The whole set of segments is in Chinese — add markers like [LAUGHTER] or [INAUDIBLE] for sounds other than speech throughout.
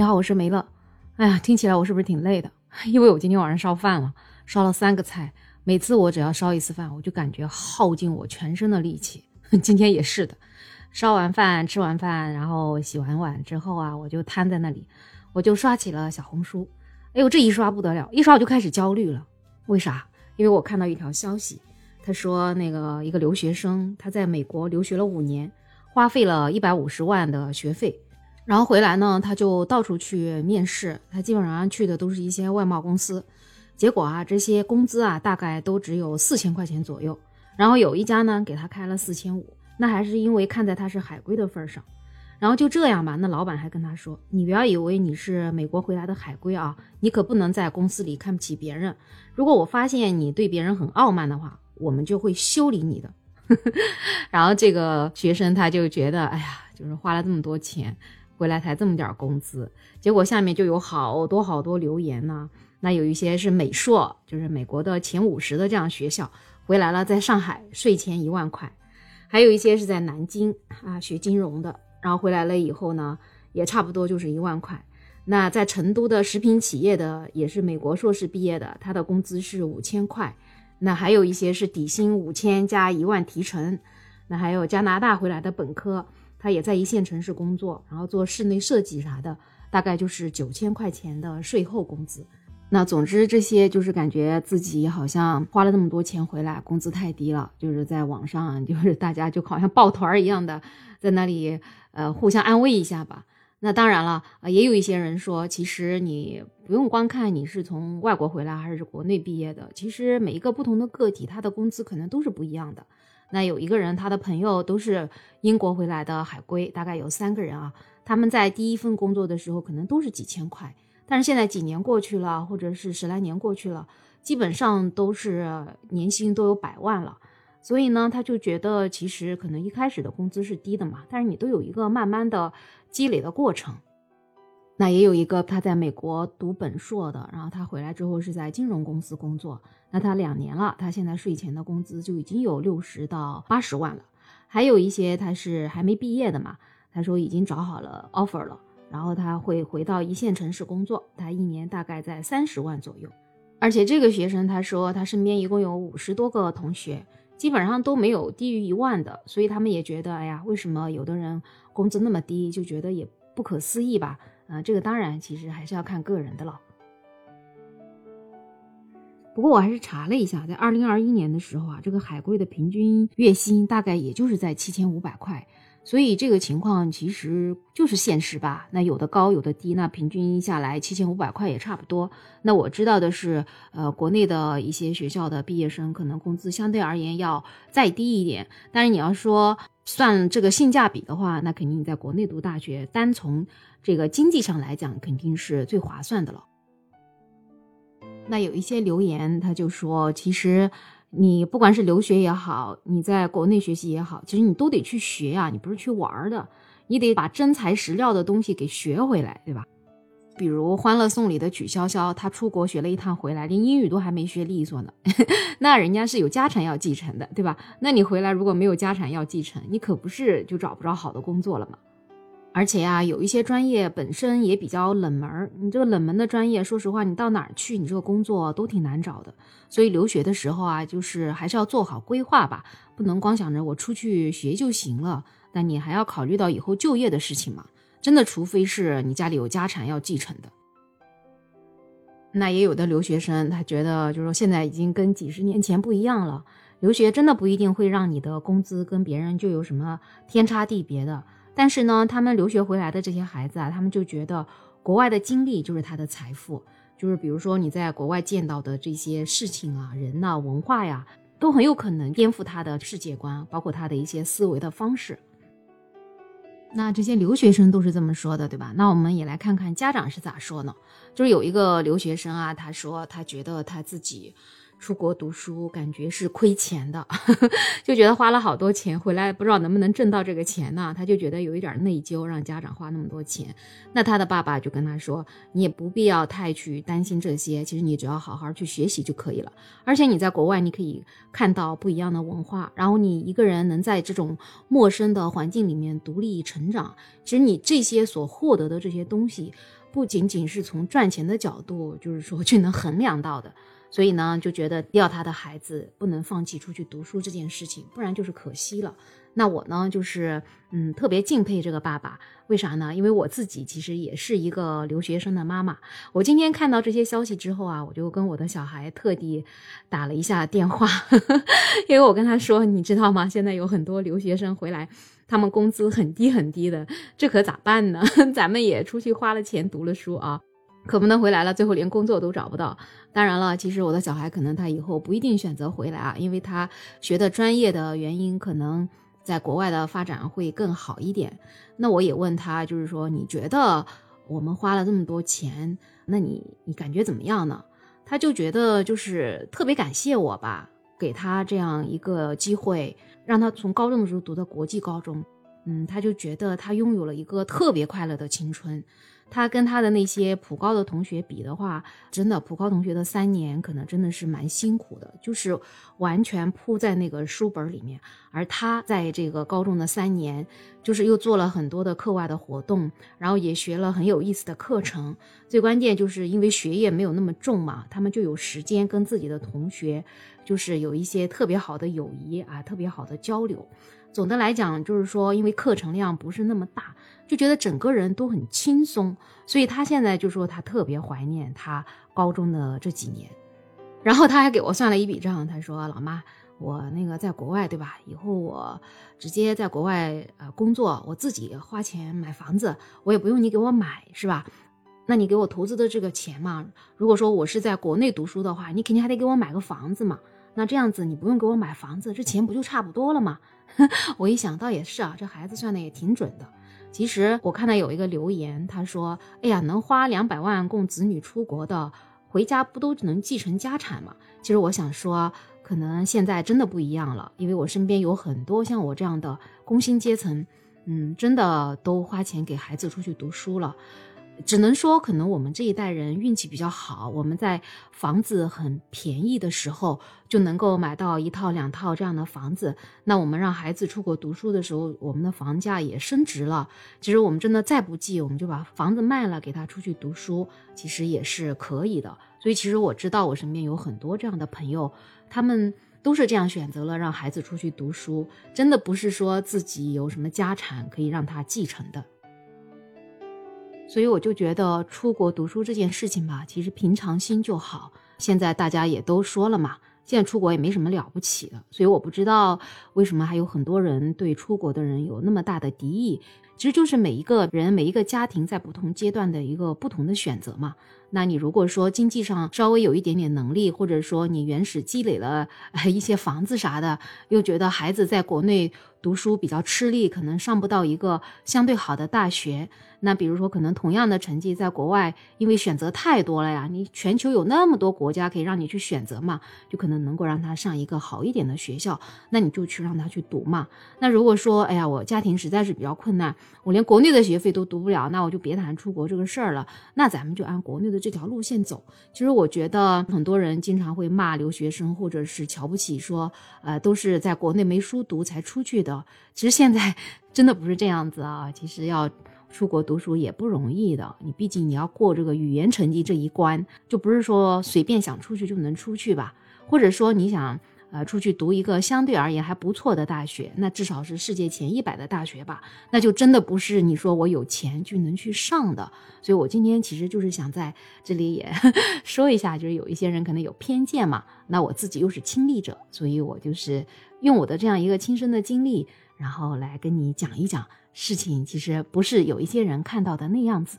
你好，我是梅乐。哎呀，听起来我是不是挺累的？[LAUGHS] 因为我今天晚上烧饭了，烧了三个菜。每次我只要烧一次饭，我就感觉耗尽我全身的力气。[LAUGHS] 今天也是的，烧完饭、吃完饭，然后洗完碗之后啊，我就瘫在那里，我就刷起了小红书。哎呦，这一刷不得了，一刷我就开始焦虑了。为啥？因为我看到一条消息，他说那个一个留学生他在美国留学了五年，花费了一百五十万的学费。然后回来呢，他就到处去面试，他基本上去的都是一些外贸公司，结果啊，这些工资啊大概都只有四千块钱左右。然后有一家呢给他开了四千五，那还是因为看在他是海归的份上。然后就这样吧，那老板还跟他说：“你不要以为你是美国回来的海归啊，你可不能在公司里看不起别人。如果我发现你对别人很傲慢的话，我们就会修理你的。[LAUGHS] ”然后这个学生他就觉得，哎呀，就是花了这么多钱。回来才这么点工资，结果下面就有好多好多留言呢。那有一些是美硕，就是美国的前五十的这样学校，回来了，在上海税前一万块；还有一些是在南京啊学金融的，然后回来了以后呢，也差不多就是一万块。那在成都的食品企业的，也是美国硕士毕业的，他的工资是五千块。那还有一些是底薪五千加一万提成。那还有加拿大回来的本科。他也在一线城市工作，然后做室内设计啥的，大概就是九千块钱的税后工资。那总之这些就是感觉自己好像花了那么多钱回来，工资太低了。就是在网上，就是大家就好像抱团一样的在那里，呃，互相安慰一下吧。那当然了，也有一些人说，其实你不用光看你是从外国回来还是国内毕业的，其实每一个不同的个体，他的工资可能都是不一样的。那有一个人，他的朋友都是英国回来的海归，大概有三个人啊。他们在第一份工作的时候，可能都是几千块，但是现在几年过去了，或者是十来年过去了，基本上都是年薪都有百万了。所以呢，他就觉得其实可能一开始的工资是低的嘛，但是你都有一个慢慢的积累的过程。那也有一个他在美国读本硕的，然后他回来之后是在金融公司工作。那他两年了，他现在税前的工资就已经有六十到八十万了。还有一些他是还没毕业的嘛，他说已经找好了 offer 了，然后他会回到一线城市工作，他一年大概在三十万左右。而且这个学生他说他身边一共有五十多个同学，基本上都没有低于一万的，所以他们也觉得，哎呀，为什么有的人工资那么低，就觉得也不可思议吧。啊，这个当然，其实还是要看个人的了。不过我还是查了一下，在二零二一年的时候啊，这个海归的平均月薪大概也就是在七千五百块，所以这个情况其实就是现实吧。那有的高，有的低，那平均下来七千五百块也差不多。那我知道的是，呃，国内的一些学校的毕业生可能工资相对而言要再低一点，但是你要说算这个性价比的话，那肯定你在国内读大学，单从这个经济上来讲，肯定是最划算的了。那有一些留言，他就说，其实你不管是留学也好，你在国内学习也好，其实你都得去学呀，你不是去玩的，你得把真材实料的东西给学回来，对吧？比如《欢乐颂》里的曲筱绡，她出国学了一趟回来，连英语都还没学利索呢，[LAUGHS] 那人家是有家产要继承的，对吧？那你回来如果没有家产要继承，你可不是就找不着好的工作了吗？而且呀，有一些专业本身也比较冷门你这个冷门的专业，说实话，你到哪儿去，你这个工作都挺难找的。所以留学的时候啊，就是还是要做好规划吧，不能光想着我出去学就行了。但你还要考虑到以后就业的事情嘛。真的，除非是你家里有家产要继承的。那也有的留学生，他觉得就是说现在已经跟几十年前不一样了，留学真的不一定会让你的工资跟别人就有什么天差地别的。但是呢，他们留学回来的这些孩子啊，他们就觉得国外的经历就是他的财富，就是比如说你在国外见到的这些事情啊、人呐、文化呀，都很有可能颠覆他的世界观，包括他的一些思维的方式。那这些留学生都是这么说的，对吧？那我们也来看看家长是咋说呢？就是有一个留学生啊，他说他觉得他自己。出国读书感觉是亏钱的，[LAUGHS] 就觉得花了好多钱回来不知道能不能挣到这个钱呢？他就觉得有一点内疚，让家长花那么多钱。那他的爸爸就跟他说：“你也不必要太去担心这些，其实你只要好好去学习就可以了。而且你在国外，你可以看到不一样的文化，然后你一个人能在这种陌生的环境里面独立成长。其实你这些所获得的这些东西，不仅仅是从赚钱的角度，就是说去能衡量到的。所以呢，就觉得要他的孩子不能放弃出去读书这件事情，不然就是可惜了。那我呢，就是嗯，特别敬佩这个爸爸，为啥呢？因为我自己其实也是一个留学生的妈妈。我今天看到这些消息之后啊，我就跟我的小孩特地打了一下电话，[LAUGHS] 因为我跟他说，你知道吗？现在有很多留学生回来，他们工资很低很低的，这可咋办呢？[LAUGHS] 咱们也出去花了钱读了书啊。可不能回来了，最后连工作都找不到。当然了，其实我的小孩可能他以后不一定选择回来啊，因为他学的专业的原因，可能在国外的发展会更好一点。那我也问他，就是说你觉得我们花了这么多钱，那你你感觉怎么样呢？他就觉得就是特别感谢我吧，给他这样一个机会，让他从高中的时候读的国际高中，嗯，他就觉得他拥有了一个特别快乐的青春。他跟他的那些普高的同学比的话，真的普高同学的三年可能真的是蛮辛苦的，就是完全扑在那个书本里面，而他在这个高中的三年，就是又做了很多的课外的活动，然后也学了很有意思的课程。最关键就是因为学业没有那么重嘛，他们就有时间跟自己的同学，就是有一些特别好的友谊啊，特别好的交流。总的来讲，就是说因为课程量不是那么大。就觉得整个人都很轻松，所以他现在就说他特别怀念他高中的这几年，然后他还给我算了一笔账，他说：“老妈，我那个在国外对吧？以后我直接在国外呃工作，我自己花钱买房子，我也不用你给我买，是吧？那你给我投资的这个钱嘛，如果说我是在国内读书的话，你肯定还得给我买个房子嘛。那这样子你不用给我买房子，这钱不就差不多了吗？[LAUGHS] 我一想到也是啊，这孩子算的也挺准的。”其实我看到有一个留言，他说：“哎呀，能花两百万供子女出国的，回家不都能继承家产吗？”其实我想说，可能现在真的不一样了，因为我身边有很多像我这样的工薪阶层，嗯，真的都花钱给孩子出去读书了。只能说，可能我们这一代人运气比较好，我们在房子很便宜的时候就能够买到一套两套这样的房子。那我们让孩子出国读书的时候，我们的房价也升值了。其实我们真的再不济，我们就把房子卖了，给他出去读书，其实也是可以的。所以，其实我知道我身边有很多这样的朋友，他们都是这样选择了让孩子出去读书，真的不是说自己有什么家产可以让他继承的。所以我就觉得出国读书这件事情吧，其实平常心就好。现在大家也都说了嘛，现在出国也没什么了不起的。所以我不知道为什么还有很多人对出国的人有那么大的敌意。其实就是每一个人、每一个家庭在不同阶段的一个不同的选择嘛。那你如果说经济上稍微有一点点能力，或者说你原始积累了一些房子啥的，又觉得孩子在国内读书比较吃力，可能上不到一个相对好的大学。那比如说，可能同样的成绩在国外，因为选择太多了呀，你全球有那么多国家可以让你去选择嘛，就可能能够让他上一个好一点的学校，那你就去让他去读嘛。那如果说，哎呀，我家庭实在是比较困难，我连国内的学费都读不了，那我就别谈出国这个事儿了。那咱们就按国内的这条路线走。其实我觉得很多人经常会骂留学生，或者是瞧不起，说，呃，都是在国内没书读才出去的。其实现在 [LAUGHS] 真的不是这样子啊，其实要。出国读书也不容易的，你毕竟你要过这个语言成绩这一关，就不是说随便想出去就能出去吧？或者说你想呃出去读一个相对而言还不错的大学，那至少是世界前一百的大学吧？那就真的不是你说我有钱就能去上的。所以我今天其实就是想在这里也 [LAUGHS] 说一下，就是有一些人可能有偏见嘛，那我自己又是亲历者，所以我就是用我的这样一个亲身的经历，然后来跟你讲一讲。事情其实不是有一些人看到的那样子。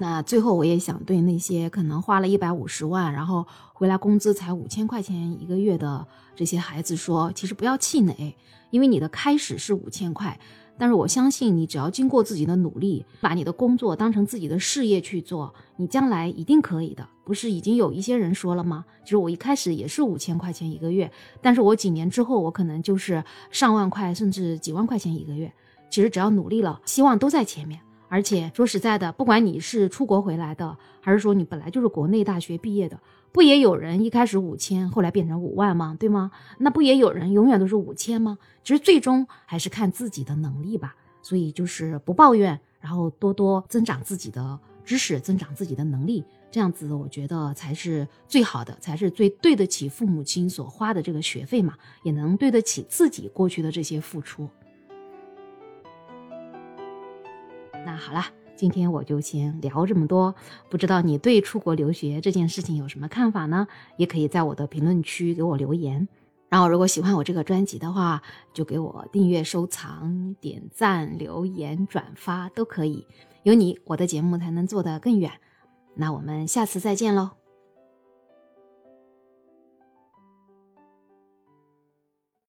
那最后我也想对那些可能花了一百五十万，然后回来工资才五千块钱一个月的这些孩子说，其实不要气馁，因为你的开始是五千块。但是我相信你，只要经过自己的努力，把你的工作当成自己的事业去做，你将来一定可以的。不是已经有一些人说了吗？就是我一开始也是五千块钱一个月，但是我几年之后，我可能就是上万块，甚至几万块钱一个月。其实只要努力了，希望都在前面。而且说实在的，不管你是出国回来的，还是说你本来就是国内大学毕业的，不也有人一开始五千，后来变成五万吗？对吗？那不也有人永远都是五千吗？其实最终还是看自己的能力吧。所以就是不抱怨，然后多多增长自己的知识，增长自己的能力，这样子我觉得才是最好的，才是最对得起父母亲所花的这个学费嘛，也能对得起自己过去的这些付出。那好了，今天我就先聊这么多。不知道你对出国留学这件事情有什么看法呢？也可以在我的评论区给我留言。然后，如果喜欢我这个专辑的话，就给我订阅、收藏、点赞、留言、转发都可以。有你，我的节目才能做得更远。那我们下次再见喽。